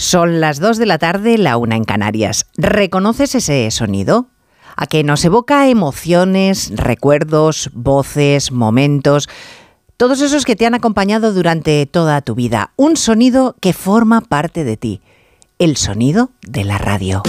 Son las 2 de la tarde, la una en Canarias. ¿Reconoces ese sonido? A que nos evoca emociones, recuerdos, voces, momentos, todos esos que te han acompañado durante toda tu vida. Un sonido que forma parte de ti. El sonido de la radio.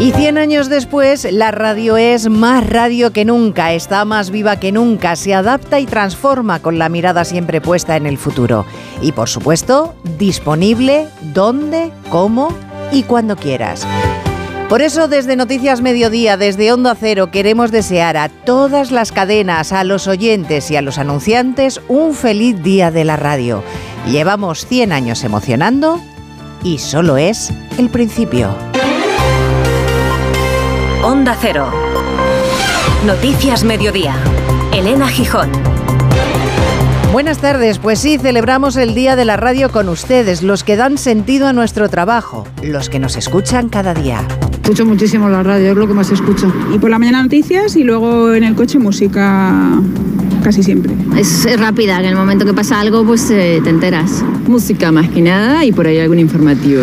Y 100 años después, la radio es más radio que nunca, está más viva que nunca, se adapta y transforma con la mirada siempre puesta en el futuro. Y por supuesto, disponible donde, cómo y cuando quieras. Por eso desde Noticias Mediodía, desde Onda Cero, queremos desear a todas las cadenas, a los oyentes y a los anunciantes un feliz día de la radio. Llevamos 100 años emocionando y solo es el principio. Onda Cero. Noticias Mediodía. Elena Gijón. Buenas tardes, pues sí, celebramos el Día de la Radio con ustedes, los que dan sentido a nuestro trabajo, los que nos escuchan cada día. Escucho muchísimo la radio, es lo que más escucho. Y por la mañana noticias y luego en el coche música casi siempre. Es rápida, en el momento que pasa algo pues eh, te enteras. Música más que nada y por ahí algún informativo.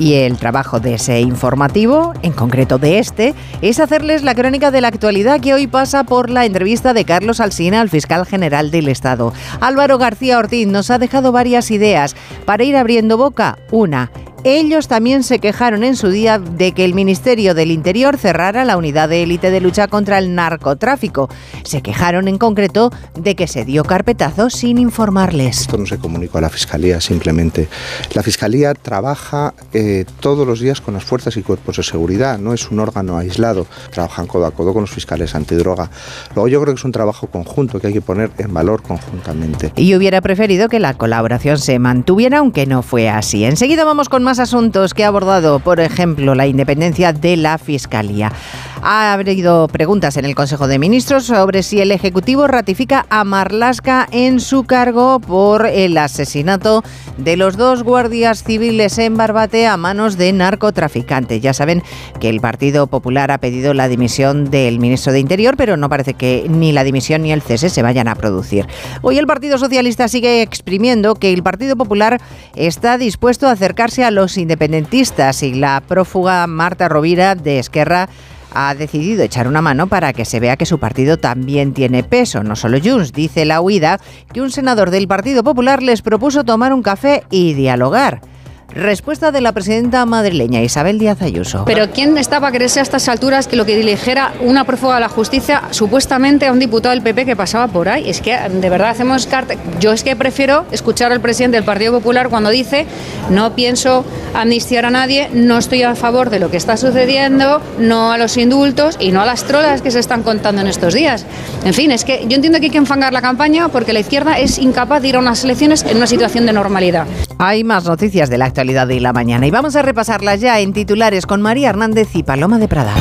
Y el trabajo de ese informativo, en concreto de este, es hacerles la crónica de la actualidad que hoy pasa por la entrevista de Carlos Alsina al fiscal general del Estado. Álvaro García Ortiz nos ha dejado varias ideas para ir abriendo boca. Una, ellos también se quejaron en su día de que el Ministerio del Interior cerrara la unidad de élite de lucha contra el narcotráfico. Se quejaron en concreto de que se dio carpetazo sin informarles. Esto no se comunicó a la Fiscalía simplemente. La Fiscalía trabaja eh, todos los días con las fuerzas y cuerpos de seguridad, no es un órgano aislado, trabajan codo a codo con los fiscales antidroga. Luego yo creo que es un trabajo conjunto que hay que poner en valor conjuntamente. Y hubiera preferido que la colaboración se mantuviera, aunque no fue así. Enseguida vamos con más más asuntos que ha abordado, por ejemplo, la independencia de la Fiscalía. Ha habido preguntas en el Consejo de Ministros sobre si el Ejecutivo ratifica a Marlasca en su cargo por el asesinato de los dos guardias civiles en Barbate a manos de narcotraficantes. Ya saben que el Partido Popular ha pedido la dimisión del ministro de Interior, pero no parece que ni la dimisión ni el cese se vayan a producir. Hoy el Partido Socialista sigue exprimiendo que el Partido Popular está dispuesto a acercarse a los los independentistas y la prófuga Marta Rovira de Esquerra ha decidido echar una mano para que se vea que su partido también tiene peso, no solo Junts. Dice la huida que un senador del Partido Popular les propuso tomar un café y dialogar. Respuesta de la presidenta madrileña Isabel Díaz Ayuso. Pero ¿quién estaba a creerse a estas alturas que lo que dirigiera una prófuga de la justicia supuestamente a un diputado del PP que pasaba por ahí? Es que de verdad hacemos carta. Yo es que prefiero escuchar al presidente del Partido Popular cuando dice no pienso amnistiar a nadie, no estoy a favor de lo que está sucediendo, no a los indultos y no a las trolas que se están contando en estos días. En fin, es que yo entiendo que hay que enfangar la campaña porque la izquierda es incapaz de ir a unas elecciones en una situación de normalidad. Hay más noticias de la actualidad de la mañana y vamos a repasarlas ya en titulares con María Hernández y Paloma de Prada.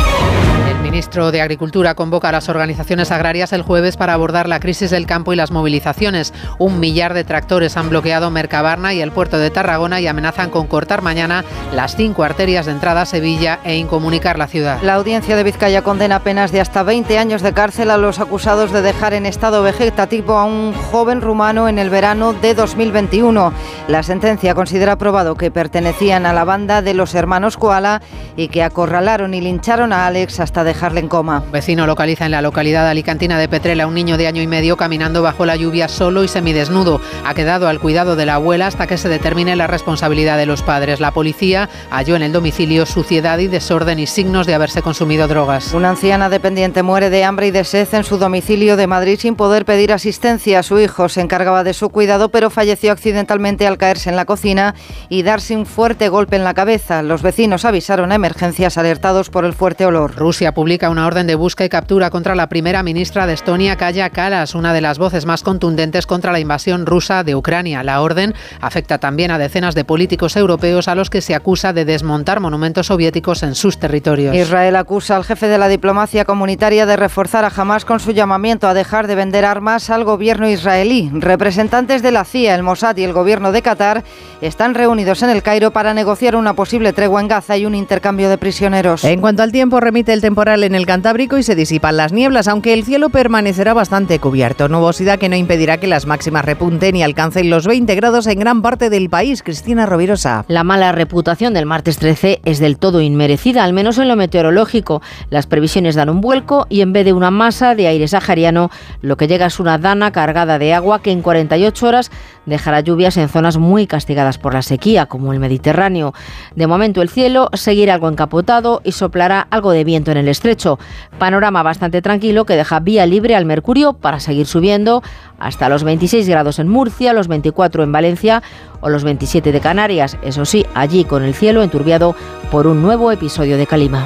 Ministro de Agricultura convoca a las organizaciones agrarias el jueves para abordar la crisis del campo y las movilizaciones. Un millar de tractores han bloqueado Mercabarna y el puerto de Tarragona y amenazan con cortar mañana las cinco arterias de entrada a Sevilla e incomunicar la ciudad. La audiencia de Vizcaya condena penas de hasta 20 años de cárcel a los acusados de dejar en estado vegetativo a un joven rumano en el verano de 2021. La sentencia considera probado que pertenecían a la banda de los hermanos Koala y que acorralaron y lincharon a Alex hasta dejar dejarle en coma. Un vecino localiza en la localidad alicantina de Petrela a un niño de año y medio caminando bajo la lluvia solo y semidesnudo. Ha quedado al cuidado de la abuela hasta que se determine la responsabilidad de los padres. La policía halló en el domicilio suciedad y desorden y signos de haberse consumido drogas. Una anciana dependiente muere de hambre y de sed en su domicilio de Madrid sin poder pedir asistencia. Su hijo se encargaba de su cuidado, pero falleció accidentalmente al caerse en la cocina y darse un fuerte golpe en la cabeza. Los vecinos avisaron a emergencias alertados por el fuerte olor. Rusia publica una orden de busca y captura contra la primera ministra de Estonia, Kaya Kalas, una de las voces más contundentes contra la invasión rusa de Ucrania. La orden afecta también a decenas de políticos europeos a los que se acusa de desmontar monumentos soviéticos en sus territorios. Israel acusa al jefe de la diplomacia comunitaria de reforzar a Hamas con su llamamiento a dejar de vender armas al gobierno israelí. Representantes de la CIA, el Mossad y el gobierno de Qatar están reunidos en el Cairo para negociar una posible tregua en Gaza y un intercambio de prisioneros. En cuanto al tiempo, remite el temporal en el Cantábrico y se disipan las nieblas, aunque el cielo permanecerá bastante cubierto. Nubosidad que no impedirá que las máximas repunten y alcancen los 20 grados en gran parte del país. Cristina Rovirosa. La mala reputación del martes 13 es del todo inmerecida, al menos en lo meteorológico. Las previsiones dan un vuelco y en vez de una masa de aire sahariano, lo que llega es una dana cargada de agua que en 48 horas dejará lluvias en zonas muy castigadas por la sequía, como el Mediterráneo. De momento el cielo seguirá algo encapotado y soplará algo de viento en el estrecho. Panorama bastante tranquilo que deja vía libre al mercurio para seguir subiendo hasta los 26 grados en Murcia, los 24 en Valencia o los 27 de Canarias. Eso sí, allí con el cielo enturbiado por un nuevo episodio de calima.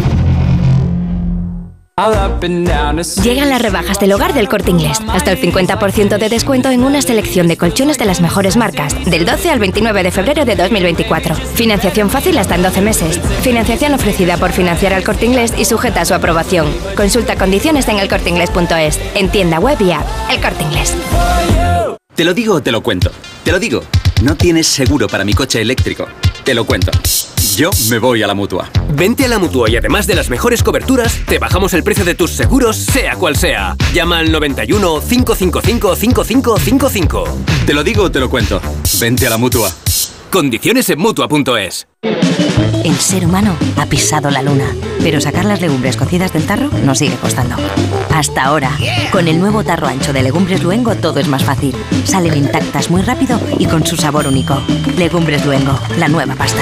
Llegan las rebajas del hogar del corte inglés. Hasta el 50% de descuento en una selección de colchones de las mejores marcas. Del 12 al 29 de febrero de 2024. Financiación fácil hasta en 12 meses. Financiación ofrecida por financiar al corte inglés y sujeta a su aprobación. Consulta condiciones en elcorteinglés.es. En tienda web y app. El corte inglés. Te lo digo o te lo cuento. Te lo digo. No tienes seguro para mi coche eléctrico. Te lo cuento. Yo me voy a la mutua. Vente a la mutua y además de las mejores coberturas, te bajamos el precio de tus seguros, sea cual sea. Llama al 91 555 5555. Te lo digo o te lo cuento. Vente a la mutua. Condiciones en mutua.es. El ser humano ha pisado la luna, pero sacar las legumbres cocidas del tarro nos sigue costando. Hasta ahora, con el nuevo tarro ancho de Legumbres Luengo todo es más fácil. Salen intactas muy rápido y con su sabor único. Legumbres Luengo, la nueva pasta.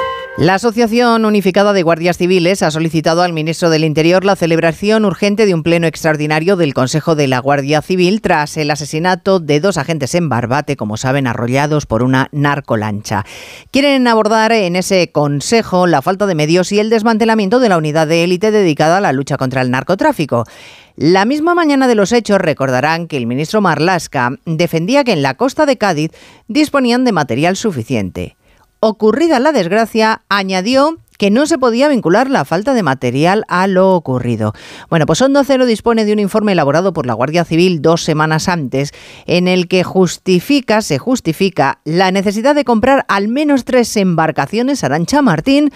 La Asociación Unificada de Guardias Civiles ha solicitado al ministro del Interior la celebración urgente de un pleno extraordinario del Consejo de la Guardia Civil tras el asesinato de dos agentes en Barbate, como saben, arrollados por una narcolancha. Quieren abordar en ese consejo la falta de medios y el desmantelamiento de la unidad de élite dedicada a la lucha contra el narcotráfico. La misma mañana de los hechos recordarán que el ministro Marlasca defendía que en la costa de Cádiz disponían de material suficiente. Ocurrida la desgracia, añadió que no se podía vincular la falta de material a lo ocurrido. Bueno, pues Hondo Cero dispone de un informe elaborado por la Guardia Civil dos semanas antes en el que justifica, se justifica la necesidad de comprar al menos tres embarcaciones Arancha Martín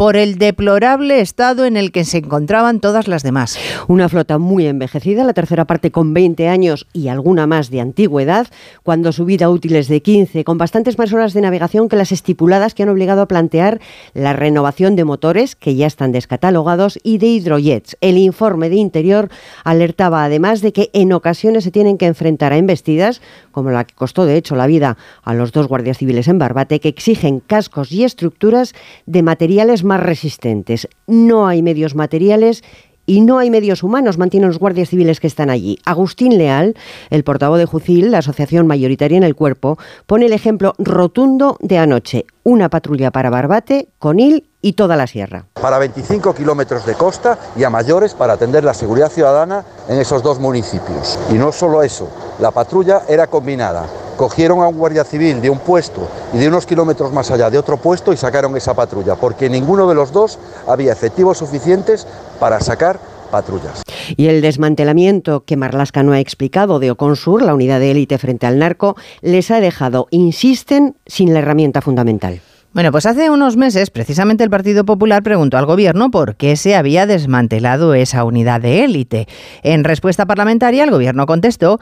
por el deplorable estado en el que se encontraban todas las demás. Una flota muy envejecida, la tercera parte con 20 años y alguna más de antigüedad, cuando su vida útil es de 15, con bastantes más horas de navegación que las estipuladas que han obligado a plantear la renovación de motores que ya están descatalogados y de hidrojets. El informe de Interior alertaba además de que en ocasiones se tienen que enfrentar a embestidas, como la que costó de hecho la vida a los dos guardias civiles en Barbate, que exigen cascos y estructuras de materiales más resistentes. No hay medios materiales y no hay medios humanos, mantienen los guardias civiles que están allí. Agustín Leal, el portavoz de Jucil, la asociación mayoritaria en el cuerpo, pone el ejemplo rotundo de anoche. Una patrulla para Barbate, Conil y toda la sierra. Para 25 kilómetros de costa y a mayores para atender la seguridad ciudadana en esos dos municipios. Y no solo eso, la patrulla era combinada cogieron a un guardia civil de un puesto y de unos kilómetros más allá de otro puesto y sacaron esa patrulla, porque ninguno de los dos había efectivos suficientes para sacar patrullas. Y el desmantelamiento que Marlasca no ha explicado de Oconsur, la unidad de élite frente al narco, les ha dejado, insisten, sin la herramienta fundamental. Bueno, pues hace unos meses precisamente el Partido Popular preguntó al Gobierno por qué se había desmantelado esa unidad de élite. En respuesta parlamentaria, el Gobierno contestó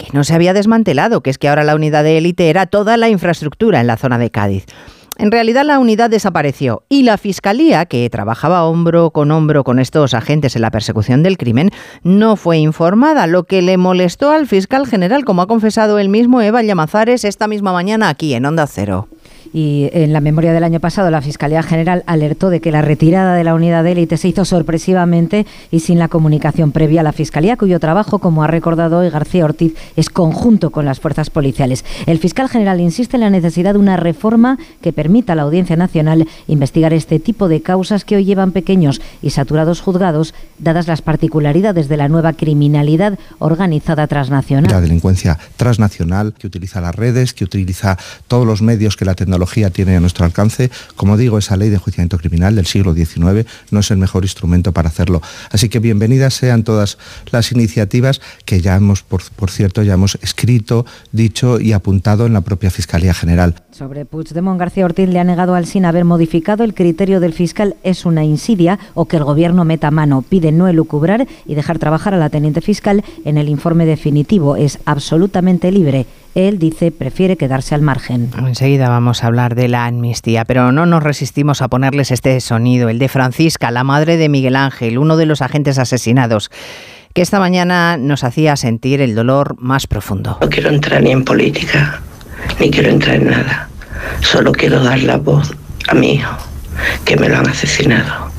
que no se había desmantelado, que es que ahora la unidad de élite era toda la infraestructura en la zona de Cádiz. En realidad la unidad desapareció y la Fiscalía, que trabajaba hombro con hombro con estos agentes en la persecución del crimen, no fue informada, lo que le molestó al fiscal general, como ha confesado el mismo Eva Llamazares esta misma mañana aquí en Onda Cero. Y en la memoria del año pasado, la Fiscalía General alertó de que la retirada de la unidad de élite se hizo sorpresivamente y sin la comunicación previa a la Fiscalía, cuyo trabajo, como ha recordado hoy García Ortiz, es conjunto con las fuerzas policiales. El fiscal general insiste en la necesidad de una reforma que permita a la Audiencia Nacional investigar este tipo de causas que hoy llevan pequeños y saturados juzgados, dadas las particularidades de la nueva criminalidad organizada transnacional. La delincuencia transnacional que utiliza las redes, que utiliza todos los medios que la tecnología tiene a nuestro alcance. Como digo, esa ley de enjuiciamiento criminal del siglo XIX no es el mejor instrumento para hacerlo. Así que bienvenidas sean todas las iniciativas que ya hemos, por, por cierto, ya hemos escrito, dicho y apuntado en la propia Fiscalía General. Sobre Puigdemont, García Ortiz le ha negado al SIN haber modificado el criterio del fiscal es una insidia o que el gobierno meta mano. Pide no elucubrar y dejar trabajar a la teniente fiscal en el informe definitivo. Es absolutamente libre. Él dice prefiere quedarse al margen. Enseguida vamos a hablar de la amnistía, pero no nos resistimos a ponerles este sonido, el de Francisca, la madre de Miguel Ángel, uno de los agentes asesinados que esta mañana nos hacía sentir el dolor más profundo. No quiero entrar ni en política, ni quiero entrar en nada. Solo quiero dar la voz a mi hijo, que me lo han asesinado.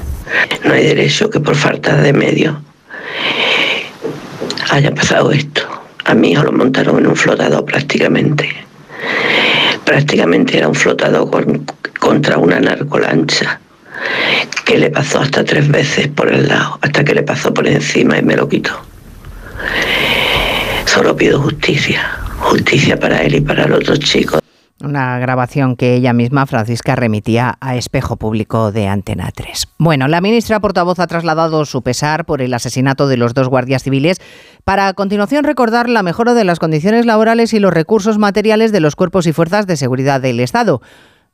No hay derecho que por falta de medios haya pasado esto. A mi hijo lo montaron en un flotador prácticamente. Prácticamente era un flotador con, contra una narcolancha que le pasó hasta tres veces por el lado, hasta que le pasó por encima y me lo quitó. Solo pido justicia, justicia para él y para los otros chicos. Una grabación que ella misma, Francisca, remitía a Espejo Público de Antena 3. Bueno, la ministra portavoz ha trasladado su pesar por el asesinato de los dos guardias civiles para a continuación recordar la mejora de las condiciones laborales y los recursos materiales de los cuerpos y fuerzas de seguridad del Estado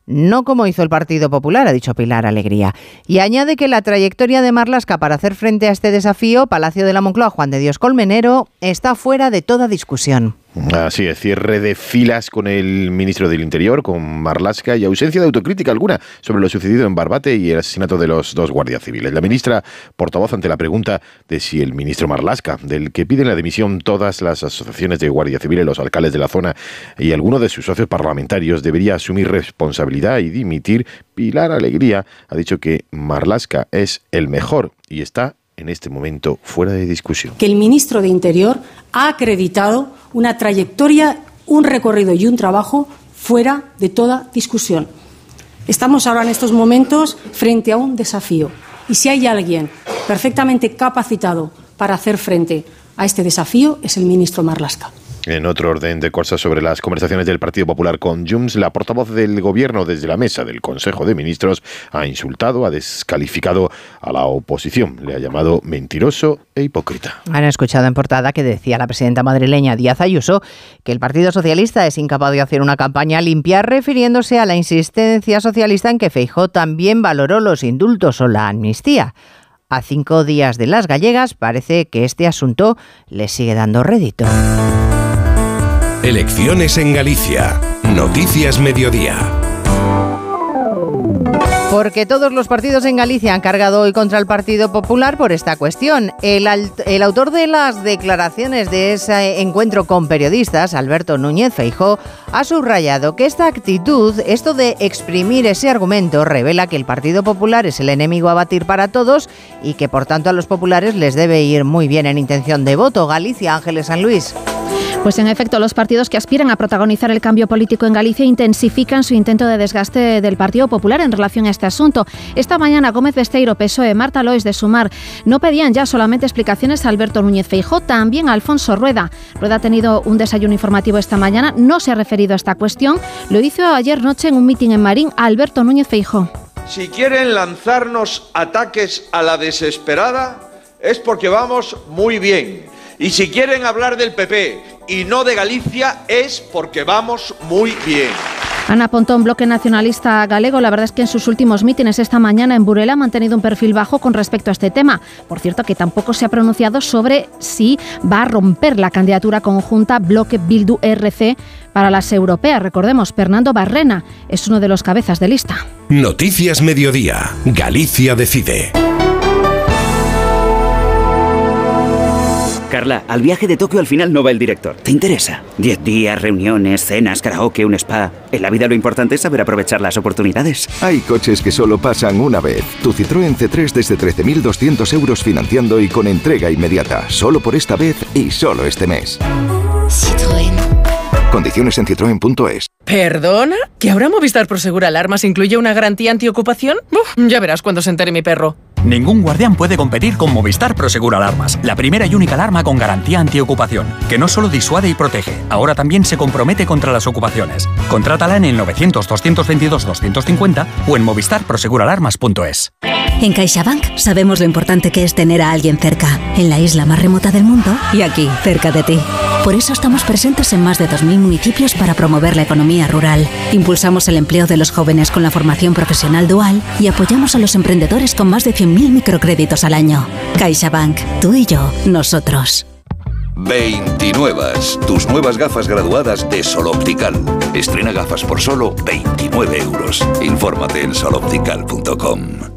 no como hizo el Partido Popular, ha dicho Pilar Alegría. Y añade que la trayectoria de Marlasca para hacer frente a este desafío, Palacio de la Moncloa, Juan de Dios Colmenero, está fuera de toda discusión. Así es, cierre de filas con el ministro del Interior, con Marlasca, y ausencia de autocrítica alguna sobre lo sucedido en Barbate y el asesinato de los dos guardias civiles. La ministra, portavoz ante la pregunta de si el ministro Marlasca, del que piden la dimisión todas las asociaciones de guardia civiles, los alcaldes de la zona y algunos de sus socios parlamentarios, debería asumir responsabilidad y dimitir, Pilar Alegría ha dicho que Marlasca es el mejor y está en este momento fuera de discusión. Que el ministro de Interior ha acreditado una trayectoria, un recorrido y un trabajo fuera de toda discusión. Estamos ahora en estos momentos frente a un desafío. Y si hay alguien perfectamente capacitado para hacer frente a este desafío, es el ministro Marlasca. En otro orden de cosas sobre las conversaciones del Partido Popular con Junts, la portavoz del Gobierno desde la mesa del Consejo de Ministros ha insultado, ha descalificado a la oposición, le ha llamado mentiroso e hipócrita. Han escuchado en portada que decía la presidenta madrileña Díaz Ayuso que el Partido Socialista es incapaz de hacer una campaña limpia refiriéndose a la insistencia socialista en que Feijó también valoró los indultos o la amnistía. A cinco días de las gallegas parece que este asunto le sigue dando rédito. Elecciones en Galicia. Noticias Mediodía. Porque todos los partidos en Galicia han cargado hoy contra el Partido Popular por esta cuestión. El, autor de las declaraciones de ese encuentro con periodistas, Alberto Núñez Feijó, ha subrayado que esta actitud, esto de exprimir ese argumento, revela que el Partido Popular es el enemigo a batir para todos y que por tanto a los populares les debe ir muy bien en intención de voto. Galicia, Ángeles San Luis. Pues en efecto, los partidos que aspiran a protagonizar el cambio político en Galicia intensifican su intento de desgaste del Partido Popular en relación a este asunto. Esta mañana Gómez Besteiro, PSOE, Marta Lois de Sumar no pedían ya solamente explicaciones a Alberto Núñez Feijó, también a Alfonso Rueda. Rueda ha tenido un desayuno informativo esta mañana, no se ha referido a esta cuestión, lo hizo ayer noche en un mitin en Marín Alberto Núñez Feijó. Si quieren lanzarnos ataques a la desesperada, es porque vamos muy bien. Y si quieren hablar del PP y no de Galicia es porque vamos muy bien. Ana Pontón, bloque nacionalista galego, la verdad es que en sus últimos mítines esta mañana en Burela ha mantenido un perfil bajo con respecto a este tema. Por cierto, que tampoco se ha pronunciado sobre si va a romper la candidatura conjunta bloque Bildu-RC Para las europeas, recordemos, Fernando Barrena es uno de los cabezas de lista. Noticias Mediodía. Galicia decide. Carla, al viaje de Tokio al final no va el director. ¿Te interesa? Diez días, reuniones, cenas, karaoke, un spa. En la vida lo importante es saber aprovechar las oportunidades. Hay coches que solo pasan una vez. Tu Citroën C3 desde 13.200 euros financiando y con entrega inmediata. Solo por esta vez y solo este mes. Citroën. Condiciones en citroen.es. ¿Perdona? ¿Que ahora Movistar Prosegur Alarmas incluye una garantía antiocupación? Uf, ya verás cuando se entere mi perro. Ningún guardián puede competir con Movistar Prosegur Alarmas, la primera y única alarma con garantía antiocupación, que no solo disuade y protege, ahora también se compromete contra las ocupaciones. Contrátala en el 900-222-250 o en movistarproseguralarmas.es. En CaixaBank sabemos lo importante que es tener a alguien cerca, en la isla más remota del mundo y aquí, cerca de ti. Por eso estamos presentes en más de 2.000 municipios para promover la economía rural. Impulsamos el empleo de los jóvenes con la formación profesional dual y apoyamos a los emprendedores con más de 100.000 microcréditos al año. CaixaBank, tú y yo, nosotros. 29. Tus nuevas gafas graduadas de Sol Optical. Estrena gafas por solo 29 euros. Infórmate en soloptical.com.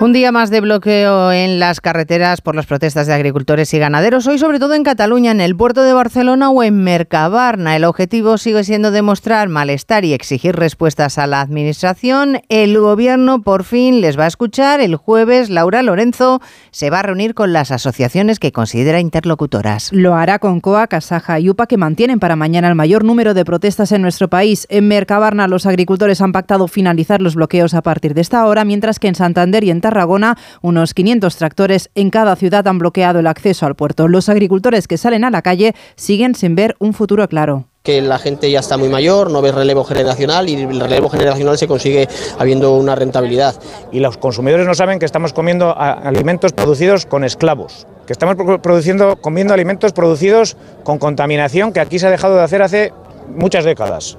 Un día más de bloqueo en las carreteras por las protestas de agricultores y ganaderos, hoy sobre todo en Cataluña, en el puerto de Barcelona o en Mercabarna. El objetivo sigue siendo demostrar malestar y exigir respuestas a la Administración. El Gobierno por fin les va a escuchar. El jueves, Laura Lorenzo se va a reunir con las asociaciones que considera interlocutoras. Lo hará con COA, Casaja y UPA, que mantienen para mañana el mayor número de protestas en nuestro país. En Mercabarna, los agricultores han pactado finalizar los bloqueos a partir de esta hora, mientras que en Santander y en Tarragona, unos 500 tractores en cada ciudad han bloqueado el acceso al puerto. Los agricultores que salen a la calle siguen sin ver un futuro claro que la gente ya está muy mayor, no ve relevo generacional y el relevo generacional se consigue habiendo una rentabilidad. Y los consumidores no saben que estamos comiendo alimentos producidos con esclavos, que estamos produciendo, comiendo alimentos producidos con contaminación que aquí se ha dejado de hacer hace muchas décadas.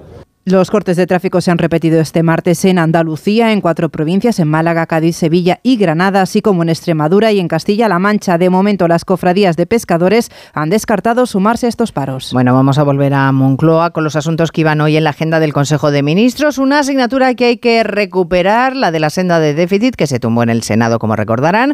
Los cortes de tráfico se han repetido este martes en Andalucía, en cuatro provincias, en Málaga, Cádiz, Sevilla y Granada, así como en Extremadura y en Castilla-La Mancha. De momento, las cofradías de pescadores han descartado sumarse a estos paros. Bueno, vamos a volver a Moncloa con los asuntos que iban hoy en la agenda del Consejo de Ministros. Una asignatura que hay que recuperar, la de la senda de déficit, que se tumbó en el Senado, como recordarán,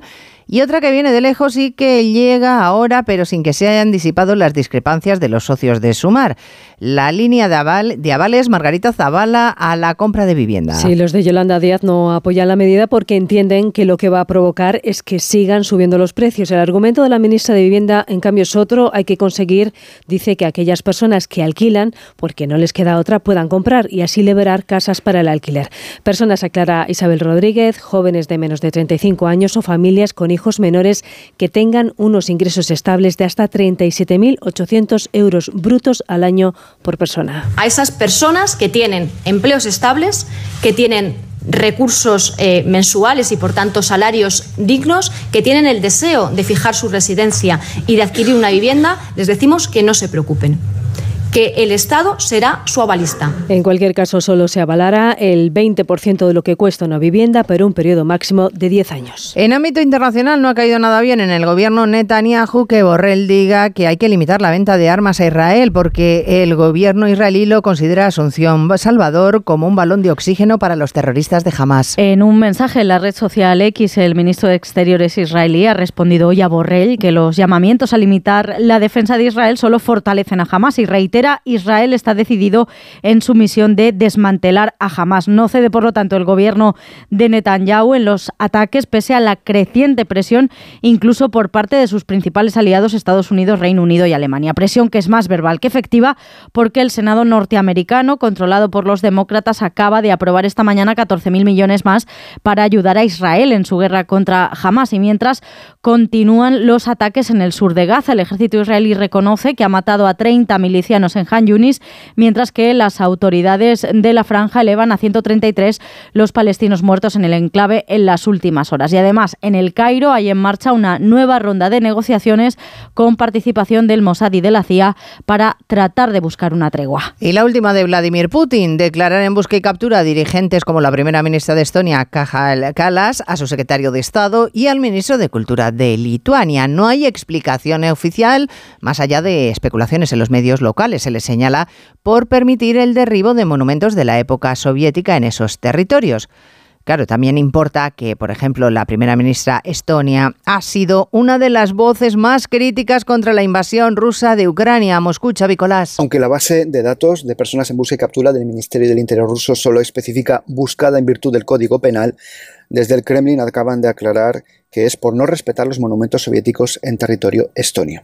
y otra que viene de lejos y que llega ahora, pero sin que se hayan disipado las discrepancias de los socios de Sumar. La línea de, aval, de avales Margarita Zavala a la compra de vivienda. Sí, los de Yolanda Díaz no apoyan la medida porque entienden que lo que va a provocar es que sigan subiendo los precios. El argumento de la ministra de Vivienda, en cambio, es otro. Hay que conseguir, dice, que aquellas personas que alquilan, porque no les queda otra, puedan comprar y así liberar casas para el alquiler. Personas, aclara Isabel Rodríguez, jóvenes de menos de 35 años o familias con hijos menores que tengan unos ingresos estables de hasta 37.800 euros brutos al año por persona. A esas personas que tienen empleos estables, que tienen recursos eh, mensuales y por tanto salarios dignos, que tienen el deseo de fijar su residencia y de adquirir una vivienda, les decimos que no se preocupen que el Estado será su avalista. En cualquier caso, solo se avalará el 20% de lo que cuesta una vivienda, pero un periodo máximo de 10 años. En ámbito internacional no ha caído nada bien en el gobierno Netanyahu que Borrell diga que hay que limitar la venta de armas a Israel porque el gobierno israelí lo considera Asunción Salvador como un balón de oxígeno para los terroristas de Hamas. En un mensaje en la red social X, el ministro de Exteriores israelí ha respondido hoy a Borrell que los llamamientos a limitar la defensa de Israel solo fortalecen a Hamas y reitera Israel está decidido en su misión de desmantelar a Hamas. No cede, por lo tanto, el gobierno de Netanyahu en los ataques, pese a la creciente presión, incluso por parte de sus principales aliados, Estados Unidos, Reino Unido y Alemania. Presión que es más verbal que efectiva, porque el Senado norteamericano, controlado por los demócratas, acaba de aprobar esta mañana 14.000 millones más para ayudar a Israel en su guerra contra Hamas. Y mientras continúan los ataques en el sur de Gaza, el ejército israelí reconoce que ha matado a 30 milicianos en Han Yunis, mientras que las autoridades de la franja elevan a 133 los palestinos muertos en el enclave en las últimas horas. Y además, en el Cairo hay en marcha una nueva ronda de negociaciones con participación del Mossad y de la CIA para tratar de buscar una tregua. Y la última de Vladimir Putin, declarar en busca y captura a dirigentes como la primera ministra de Estonia, Kaja Kallas, a su secretario de Estado y al ministro de Cultura de Lituania. No hay explicación oficial, más allá de especulaciones en los medios locales. Se le señala por permitir el derribo de monumentos de la época soviética en esos territorios. Claro, también importa que, por ejemplo, la primera ministra Estonia ha sido una de las voces más críticas contra la invasión rusa de Ucrania. Moscú, Vicolás. Aunque la base de datos de personas en busca y captura del Ministerio del Interior ruso solo especifica buscada en virtud del Código Penal, desde el Kremlin acaban de aclarar que es por no respetar los monumentos soviéticos en territorio estonio.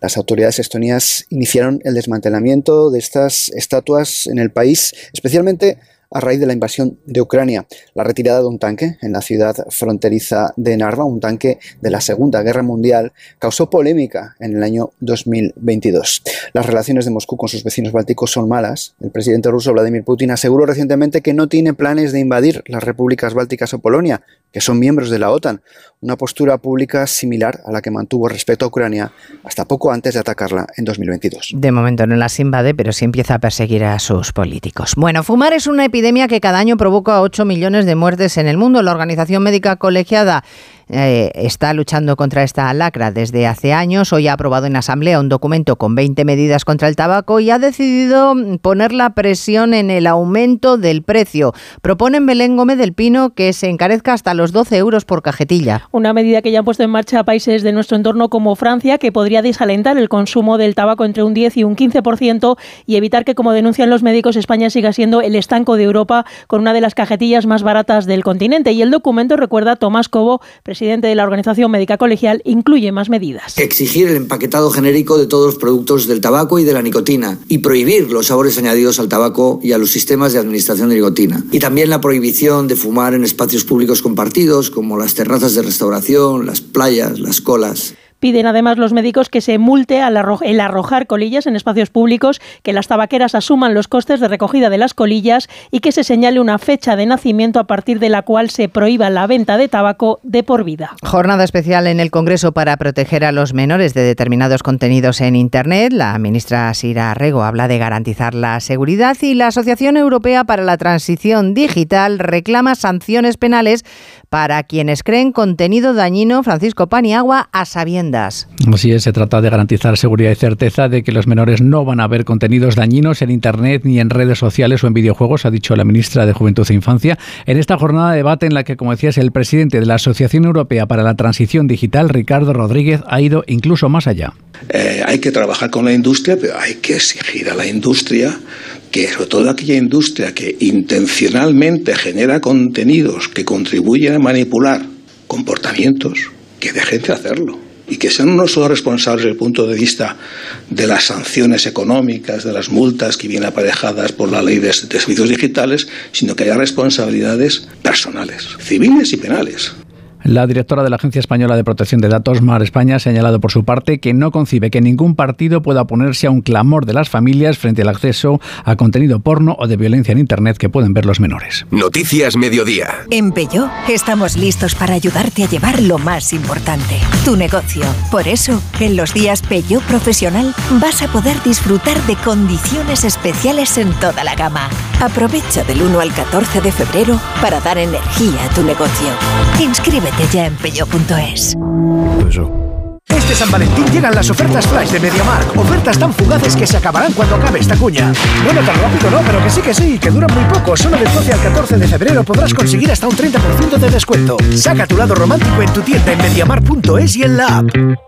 Las autoridades estonias iniciaron el desmantelamiento de estas estatuas en el país, especialmente a raíz de la invasión de Ucrania. La retirada de un tanque en la ciudad fronteriza de Narva, un tanque de la Segunda Guerra Mundial, causó polémica en el año 2022. Las relaciones de Moscú con sus vecinos bálticos son malas. El presidente ruso Vladimir Putin aseguró recientemente que no tiene planes de invadir las repúblicas bálticas o Polonia, que son miembros de la OTAN, una postura pública similar a la que mantuvo respecto a Ucrania hasta poco antes de atacarla en 2022. De momento no las invade, pero sí empieza a perseguir a sus políticos. Bueno, fumar es una epidemia que cada año provoca 8 millones de muertes en el mundo. La Organización Médica Colegiada eh, está luchando contra esta lacra desde hace años. Hoy ha aprobado en Asamblea un documento con 20 medidas contra el tabaco y ha decidido poner la presión en el aumento del precio. Proponen Belén Gómez del Pino que se encarezca hasta los 12 euros por cajetilla. Una medida que ya han puesto en marcha países de nuestro entorno como Francia, que podría desalentar el consumo del tabaco entre un 10 y un 15% y evitar que, como denuncian los médicos, España siga siendo el estanco de Europa con una de las cajetillas más baratas del continente. Y el documento, recuerda Tomás Cobo, presidente de la Organización Médica Colegial, incluye más medidas. Exigir el empaquetado genérico de todos los productos del tabaco y de la nicotina y prohibir los sabores añadidos al tabaco y a los sistemas de administración de nicotina. Y también la prohibición de fumar en espacios públicos compartidos como las terrazas de restauración, las playas, las colas. Piden además los médicos que se multe al el arrojar colillas en espacios públicos, que las tabaqueras asuman los costes de recogida de las colillas y que se señale una fecha de nacimiento a partir de la cual se prohíba la venta de tabaco de por vida. Jornada especial en el Congreso para proteger a los menores de determinados contenidos en Internet. La ministra Sira Rego habla de garantizar la seguridad y la Asociación Europea para la Transición Digital reclama sanciones penales para quienes creen contenido dañino, Francisco Paniagua, a sabiendas. Así es, se trata de garantizar seguridad y certeza de que los menores no van a ver contenidos dañinos en Internet ni en redes sociales o en videojuegos, ha dicho la ministra de Juventud e Infancia, en esta jornada de debate en la que, como decías, el presidente de la Asociación Europea para la Transición Digital, Ricardo Rodríguez, ha ido incluso más allá. Eh, hay que trabajar con la industria, pero hay que exigir a la industria que sobre todo aquella industria que intencionalmente genera contenidos que contribuyen a manipular comportamientos, que dejen de hacerlo y que sean no solo responsables desde el punto de vista de las sanciones económicas, de las multas que vienen aparejadas por la ley de, de servicios digitales, sino que haya responsabilidades personales, civiles y penales. La directora de la Agencia Española de Protección de Datos, Mar España, ha señalado por su parte que no concibe que ningún partido pueda oponerse a un clamor de las familias frente al acceso a contenido porno o de violencia en Internet que pueden ver los menores. Noticias Mediodía. En Peyo estamos listos para ayudarte a llevar lo más importante, tu negocio. Por eso, en los días Peyo Profesional vas a poder disfrutar de condiciones especiales en toda la gama. Aprovecha del 1 al 14 de febrero para dar energía a tu negocio. Ya en peyo.es. Este San Valentín llegan las ofertas flash de MediaMark. Ofertas tan fugaces que se acabarán cuando acabe esta cuña. Bueno, tan rápido no, pero que sí que sí, que duran muy poco. Solo del 12 al 14 de febrero podrás conseguir hasta un 30% de descuento. Saca tu lado romántico en tu tienda en MediaMark.es y en la app.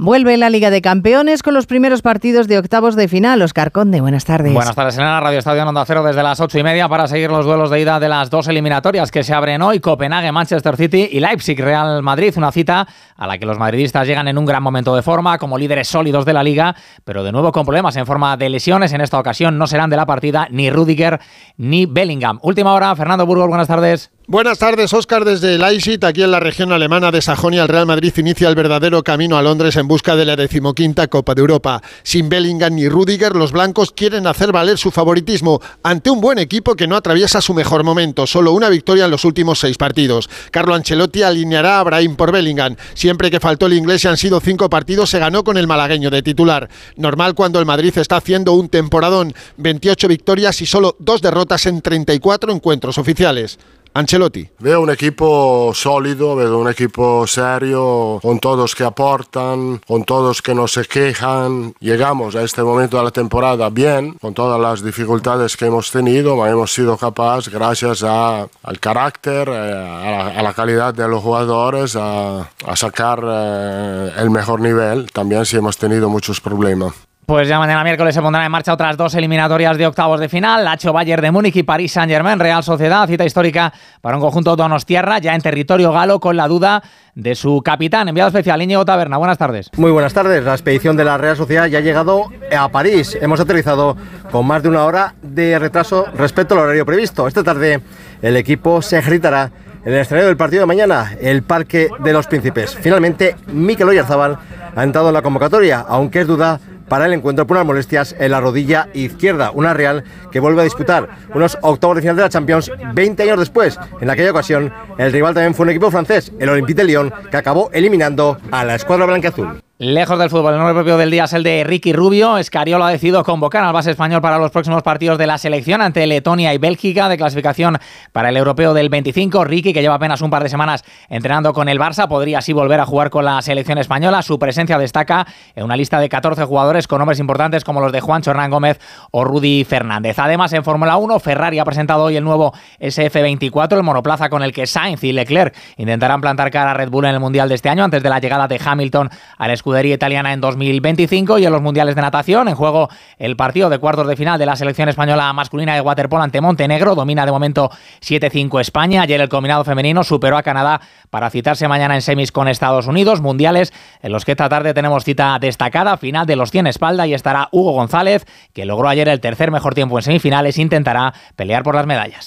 Vuelve la Liga de Campeones con los primeros partidos de octavos de final. Oscar Conde, buenas tardes. Buenas tardes, en la Radio Estadio Onda Cero desde las ocho y media para seguir los duelos de ida de las dos eliminatorias que se abren hoy: Copenhague, Manchester City y Leipzig, Real Madrid. Una cita a la que los madridistas llegan en un gran momento de forma, como líderes sólidos de la liga, pero de nuevo con problemas en forma de lesiones. En esta ocasión no serán de la partida ni Rudiger ni Bellingham. Última hora, Fernando Burgos, buenas tardes. Buenas tardes, Oscar, desde Leipzig, aquí en la región alemana de Sajonia. El Real Madrid inicia el verdadero camino a Londres en busca de la decimoquinta Copa de Europa. Sin Bellingham ni Rudiger, los blancos quieren hacer valer su favoritismo ante un buen equipo que no atraviesa su mejor momento. Solo una victoria en los últimos seis partidos. Carlo Ancelotti alineará a Brahim por Bellingham. Siempre que faltó el inglés y han sido cinco partidos, se ganó con el malagueño de titular. Normal cuando el Madrid está haciendo un temporadón. 28 victorias y solo dos derrotas en 34 encuentros oficiales. Ancelotti. Veo un equipo sólido, veo un equipo serio, con todos que aportan, con todos que no se quejan. Llegamos a este momento de la temporada bien, con todas las dificultades que hemos tenido, hemos sido capaces, gracias a, al carácter, eh, a la, a la, calidad de los jugadores, a, a sacar eh, el mejor nivel. También si hemos tenido muchos problemas. Pues ya mañana miércoles se pondrán en marcha otras dos eliminatorias de octavos de final, Lacho Bayern de Múnich y París Saint-Germain, Real Sociedad, cita histórica para un conjunto donostiarra ya en territorio galo con la duda de su capitán, enviado especial Íñigo Taberna. Buenas tardes. Muy buenas tardes. La expedición de la Real Sociedad ya ha llegado a París. Hemos aterrizado con más de una hora de retraso respecto al horario previsto. Esta tarde el equipo se ejercitará en el escenario del partido de mañana, el Parque de los Príncipes. Finalmente, Mikel Oyarzabal ha entrado en la convocatoria, aunque es duda para el encuentro por unas molestias en la rodilla izquierda. Una Real que vuelve a disputar unos octavos de final de la Champions 20 años después. En aquella ocasión, el rival también fue un equipo francés, el Olympique de Lyon, que acabó eliminando a la escuadra blanca-azul. Lejos del fútbol, el nombre propio del día es el de Ricky Rubio. Escariolo ha decidido convocar al base español para los próximos partidos de la selección ante Letonia y Bélgica de clasificación para el europeo del 25. Ricky, que lleva apenas un par de semanas entrenando con el Barça, podría así volver a jugar con la selección española. Su presencia destaca en una lista de 14 jugadores con nombres importantes como los de Juancho Hernán Gómez o Rudy Fernández. Además, en Fórmula 1, Ferrari ha presentado hoy el nuevo SF24, el monoplaza con el que Sainz y Leclerc intentarán plantar cara a Red Bull en el Mundial de este año antes de la llegada de Hamilton al escudería italiana en 2025 y en los mundiales de natación. En juego el partido de cuartos de final de la selección española masculina de waterpolo ante Montenegro. Domina de momento 7-5 España. Ayer el combinado femenino superó a Canadá para citarse mañana en semis con Estados Unidos. Mundiales en los que esta tarde tenemos cita destacada, final de los 100 espalda y estará Hugo González, que logró ayer el tercer mejor tiempo en semifinales. Intentará pelear por las medallas.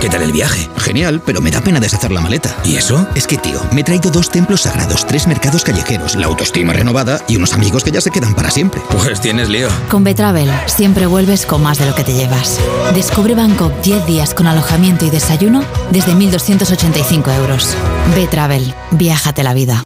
¿Qué tal el viaje? Genial, pero me da pena deshacer la maleta. ¿Y eso? Es que, tío, me he traído dos templos sagrados, tres mercados callejeros, la autoestima renovada y unos amigos que ya se quedan para siempre. Pues tienes lío. Con Betravel siempre vuelves con más de lo que te llevas. Descubre Bangkok 10 días con alojamiento y desayuno desde 1.285 euros. Betravel, viájate la vida.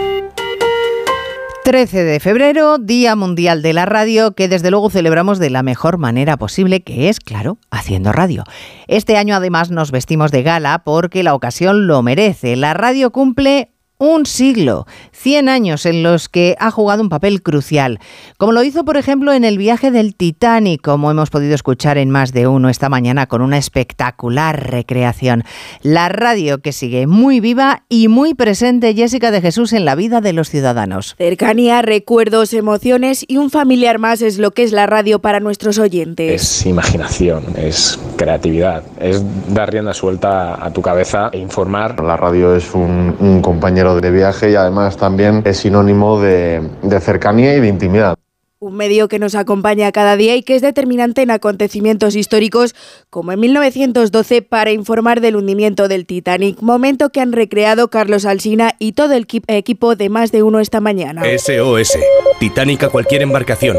13 de febrero, Día Mundial de la Radio, que desde luego celebramos de la mejor manera posible, que es, claro, haciendo radio. Este año además nos vestimos de gala porque la ocasión lo merece. La radio cumple un siglo, 100 años en los que ha jugado un papel crucial, como lo hizo por ejemplo en el viaje del Titanic, como hemos podido escuchar en más de uno esta mañana con una espectacular recreación. La radio que sigue muy viva y muy presente Jessica de Jesús en la vida de los ciudadanos. Cercanía, recuerdos, emociones y un familiar más es lo que es la radio para nuestros oyentes. Es imaginación, es creatividad, es dar rienda suelta a tu cabeza e informar. La radio es un, un compañero de viaje y además también es sinónimo de, de cercanía y de intimidad. un medio que nos acompaña cada día y que es determinante en acontecimientos históricos como en 1912 para informar del hundimiento del Titanic, momento que han recreado Carlos Alsina y todo el equipo de más de uno esta mañana. SOS, Titanic a cualquier embarcación.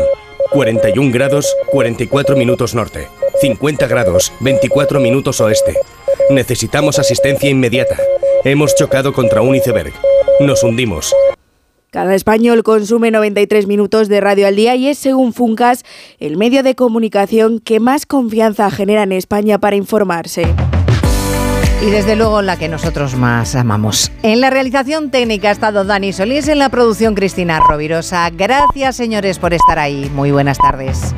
41 grados, 44 minutos norte. 50 grados, 24 minutos oeste. Necesitamos asistencia inmediata. Hemos chocado contra un iceberg. Nos hundimos. Cada español consume 93 minutos de radio al día y es, según Funcas, el medio de comunicación que más confianza genera en España para informarse. Y desde luego la que nosotros más amamos. En la realización técnica ha estado Dani Solís, en la producción Cristina Rovirosa. Gracias señores por estar ahí. Muy buenas tardes.